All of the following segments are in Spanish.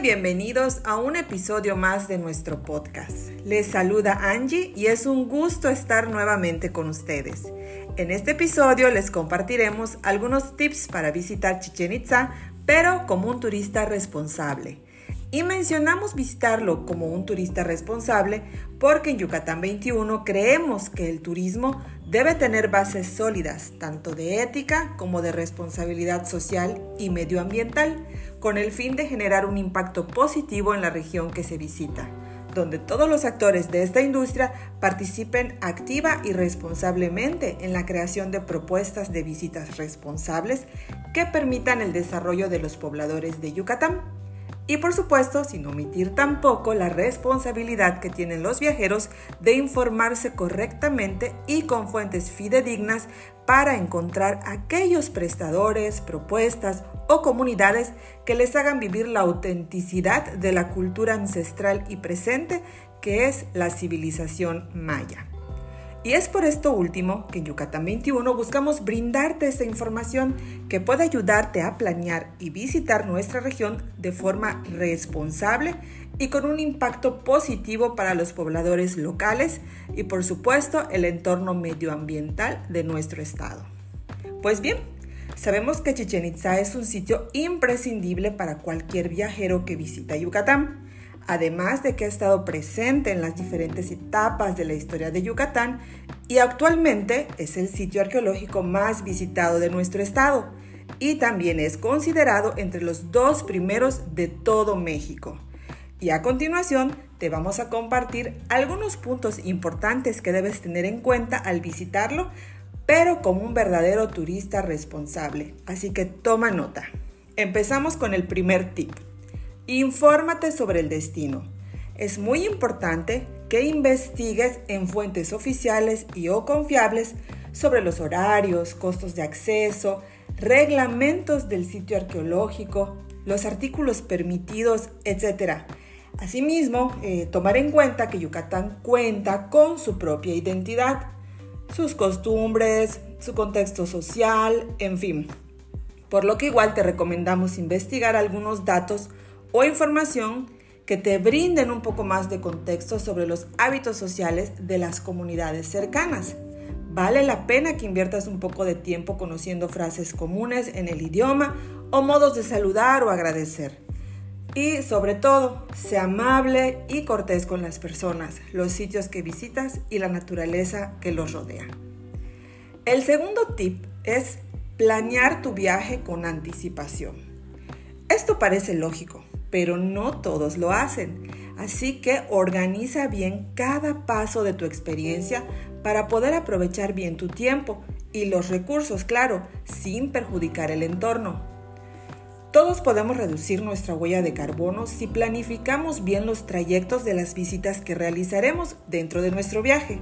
Bienvenidos a un episodio más de nuestro podcast. Les saluda Angie y es un gusto estar nuevamente con ustedes. En este episodio les compartiremos algunos tips para visitar Chichen Itza, pero como un turista responsable. Y mencionamos visitarlo como un turista responsable porque en Yucatán 21 creemos que el turismo debe tener bases sólidas, tanto de ética como de responsabilidad social y medioambiental, con el fin de generar un impacto positivo en la región que se visita, donde todos los actores de esta industria participen activa y responsablemente en la creación de propuestas de visitas responsables que permitan el desarrollo de los pobladores de Yucatán y por supuesto, sin omitir tampoco la responsabilidad que tienen los viajeros de informarse correctamente y con fuentes fidedignas para encontrar aquellos prestadores, propuestas o comunidades que les hagan vivir la autenticidad de la cultura ancestral y presente que es la civilización maya. Y es por esto último que en Yucatán 21 buscamos brindarte esta información que puede ayudarte a planear y visitar nuestra región de forma responsable y con un impacto positivo para los pobladores locales y por supuesto el entorno medioambiental de nuestro estado. Pues bien, sabemos que Chichen Itza es un sitio imprescindible para cualquier viajero que visita Yucatán además de que ha estado presente en las diferentes etapas de la historia de Yucatán y actualmente es el sitio arqueológico más visitado de nuestro estado y también es considerado entre los dos primeros de todo México. Y a continuación te vamos a compartir algunos puntos importantes que debes tener en cuenta al visitarlo, pero como un verdadero turista responsable. Así que toma nota. Empezamos con el primer tip. Infórmate sobre el destino. Es muy importante que investigues en fuentes oficiales y o confiables sobre los horarios, costos de acceso, reglamentos del sitio arqueológico, los artículos permitidos, etc. Asimismo, eh, tomar en cuenta que Yucatán cuenta con su propia identidad, sus costumbres, su contexto social, en fin. Por lo que igual te recomendamos investigar algunos datos o información que te brinden un poco más de contexto sobre los hábitos sociales de las comunidades cercanas. Vale la pena que inviertas un poco de tiempo conociendo frases comunes en el idioma o modos de saludar o agradecer. Y sobre todo, sea amable y cortés con las personas, los sitios que visitas y la naturaleza que los rodea. El segundo tip es planear tu viaje con anticipación. Esto parece lógico, pero no todos lo hacen. Así que organiza bien cada paso de tu experiencia para poder aprovechar bien tu tiempo y los recursos, claro, sin perjudicar el entorno. Todos podemos reducir nuestra huella de carbono si planificamos bien los trayectos de las visitas que realizaremos dentro de nuestro viaje.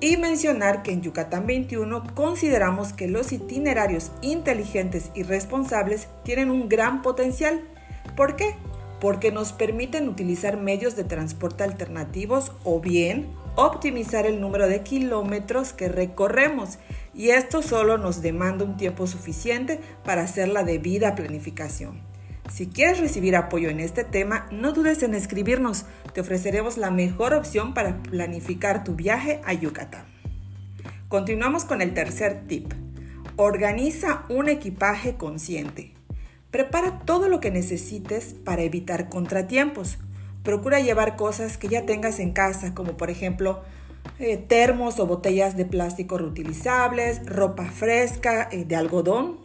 Y mencionar que en Yucatán 21 consideramos que los itinerarios inteligentes y responsables tienen un gran potencial ¿Por qué? Porque nos permiten utilizar medios de transporte alternativos o bien optimizar el número de kilómetros que recorremos y esto solo nos demanda un tiempo suficiente para hacer la debida planificación. Si quieres recibir apoyo en este tema, no dudes en escribirnos, te ofreceremos la mejor opción para planificar tu viaje a Yucatán. Continuamos con el tercer tip. Organiza un equipaje consciente. Prepara todo lo que necesites para evitar contratiempos. Procura llevar cosas que ya tengas en casa, como por ejemplo eh, termos o botellas de plástico reutilizables, ropa fresca eh, de algodón,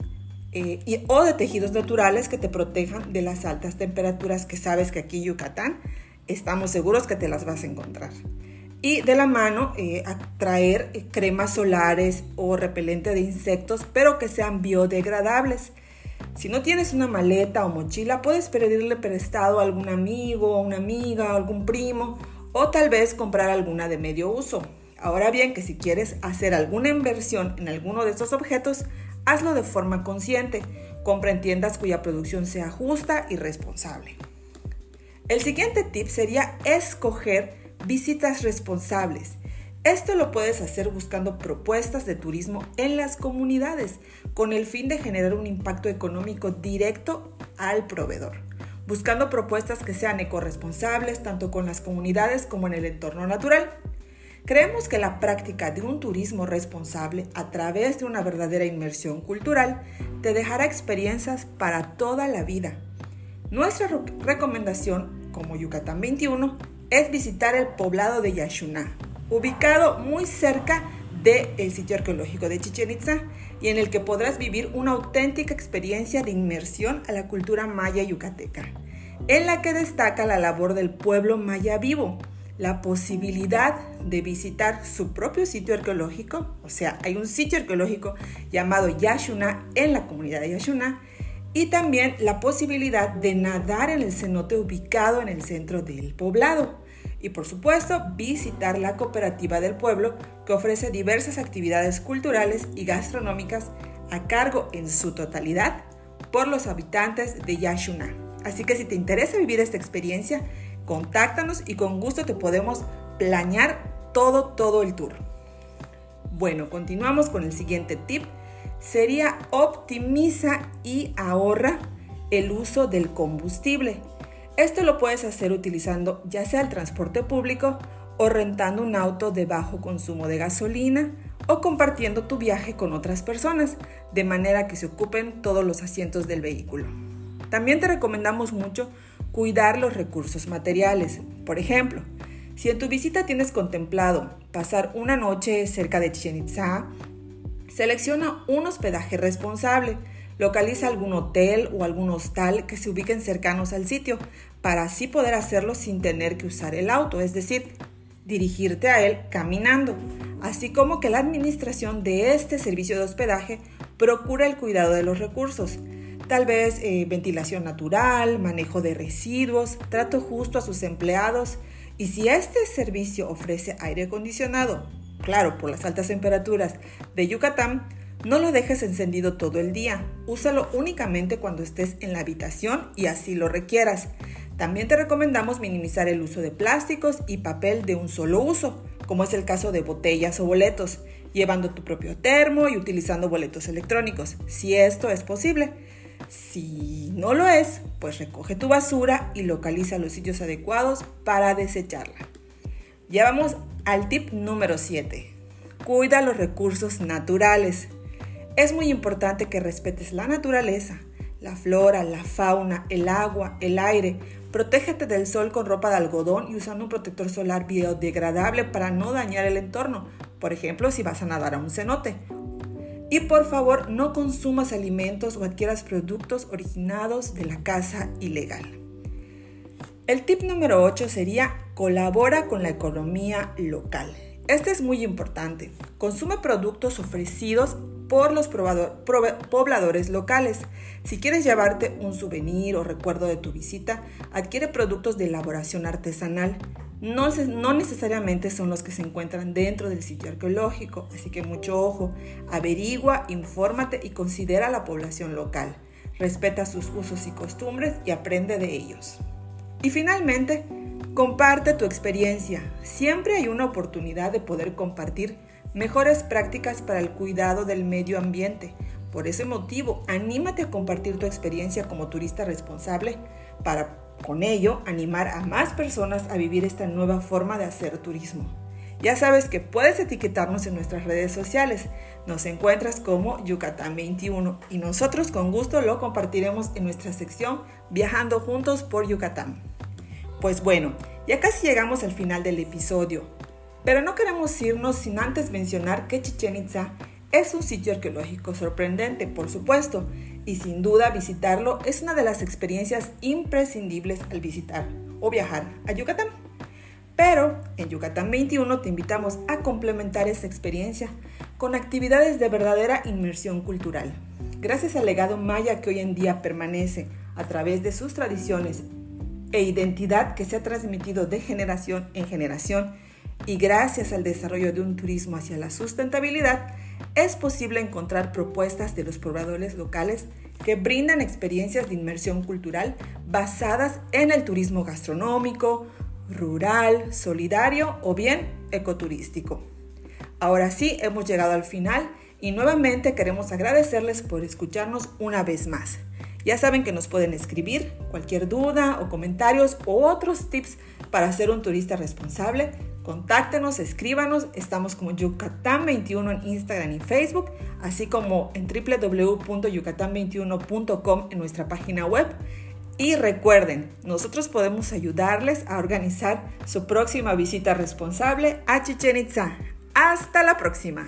eh, o de tejidos naturales que te protejan de las altas temperaturas que sabes que aquí en Yucatán estamos seguros que te las vas a encontrar. Y de la mano, eh, traer cremas solares o repelente de insectos, pero que sean biodegradables. Si no tienes una maleta o mochila, puedes pedirle prestado a algún amigo, a una amiga, a algún primo, o tal vez comprar alguna de medio uso. Ahora bien, que si quieres hacer alguna inversión en alguno de estos objetos, hazlo de forma consciente. Compra en tiendas cuya producción sea justa y responsable. El siguiente tip sería escoger visitas responsables. Esto lo puedes hacer buscando propuestas de turismo en las comunidades con el fin de generar un impacto económico directo al proveedor, buscando propuestas que sean ecorresponsables tanto con las comunidades como en el entorno natural. Creemos que la práctica de un turismo responsable a través de una verdadera inmersión cultural te dejará experiencias para toda la vida. Nuestra recomendación como Yucatán 21 es visitar el poblado de Yaxuná, ubicado muy cerca del sitio arqueológico de Chichen Itza y en el que podrás vivir una auténtica experiencia de inmersión a la cultura maya yucateca, en la que destaca la labor del pueblo maya vivo, la posibilidad de visitar su propio sitio arqueológico, o sea, hay un sitio arqueológico llamado Yaxuná en la comunidad de Yaxuná, y también la posibilidad de nadar en el cenote ubicado en el centro del poblado. Y por supuesto, visitar la cooperativa del pueblo que ofrece diversas actividades culturales y gastronómicas a cargo en su totalidad por los habitantes de Yashuna. Así que si te interesa vivir esta experiencia, contáctanos y con gusto te podemos planear todo, todo el tour. Bueno, continuamos con el siguiente tip sería optimiza y ahorra el uso del combustible. Esto lo puedes hacer utilizando ya sea el transporte público o rentando un auto de bajo consumo de gasolina o compartiendo tu viaje con otras personas, de manera que se ocupen todos los asientos del vehículo. También te recomendamos mucho cuidar los recursos materiales. Por ejemplo, si en tu visita tienes contemplado pasar una noche cerca de Chichen Itza Selecciona un hospedaje responsable. Localiza algún hotel o algún hostal que se ubiquen cercanos al sitio para así poder hacerlo sin tener que usar el auto, es decir, dirigirte a él caminando, así como que la administración de este servicio de hospedaje procura el cuidado de los recursos, tal vez eh, ventilación natural, manejo de residuos, trato justo a sus empleados. Y si este servicio ofrece aire acondicionado, claro, por las altas temperaturas de Yucatán, no lo dejes encendido todo el día. Úsalo únicamente cuando estés en la habitación y así lo requieras. También te recomendamos minimizar el uso de plásticos y papel de un solo uso, como es el caso de botellas o boletos, llevando tu propio termo y utilizando boletos electrónicos, si esto es posible. Si no lo es, pues recoge tu basura y localiza los sitios adecuados para desecharla. Ya vamos al tip número 7. Cuida los recursos naturales. Es muy importante que respetes la naturaleza, la flora, la fauna, el agua, el aire. Protégete del sol con ropa de algodón y usando un protector solar biodegradable para no dañar el entorno. Por ejemplo, si vas a nadar a un cenote. Y por favor, no consumas alimentos o adquieras productos originados de la caza ilegal. El tip número 8 sería colabora con la economía local. Este es muy importante. Consume productos ofrecidos por los pobladores locales. Si quieres llevarte un souvenir o recuerdo de tu visita, adquiere productos de elaboración artesanal. No, no, necesariamente son los que se encuentran dentro del sitio arqueológico, así que mucho ojo. Averigua, infórmate y considera a la población local. Respeta sus usos y costumbres y aprende de ellos. Y finalmente, comparte tu experiencia. Siempre hay una oportunidad de poder compartir mejores prácticas para el cuidado del medio ambiente. Por ese motivo, anímate a compartir tu experiencia como turista responsable para con ello animar a más personas a vivir esta nueva forma de hacer turismo. Ya sabes que puedes etiquetarnos en nuestras redes sociales. Nos encuentras como Yucatán 21 y nosotros con gusto lo compartiremos en nuestra sección Viajando juntos por Yucatán. Pues bueno, ya casi llegamos al final del episodio, pero no queremos irnos sin antes mencionar que Chichen Itza Es un sitio arqueológico sorprendente, por supuesto, y sin duda visitarlo es una de las experiencias imprescindibles al visitar o viajar a Yucatán. Pero en Yucatán 21 te invitamos a complementar esta experiencia con actividades de verdadera inmersión cultural. Gracias al legado maya que hoy en día permanece a través de sus tradiciones e identidad que se ha transmitido de generación en generación y gracias al desarrollo de un turismo hacia la sustentabilidad, es posible encontrar propuestas de los pobladores locales que brindan experiencias de inmersión cultural basadas en el turismo gastronómico, rural, solidario o bien ecoturístico. Ahora sí, hemos llegado al final y nuevamente queremos agradecerles por escucharnos una vez más. Ya saben que nos pueden escribir cualquier duda o comentarios o otros tips para ser un turista responsable. Contáctenos, escríbanos, estamos como Yucatán21 en Instagram y Facebook, así como en www.yucatán21.com en nuestra página web y recuerden, nosotros podemos ayudarles a organizar su próxima visita responsable a Chichen Itza. Hasta la próxima.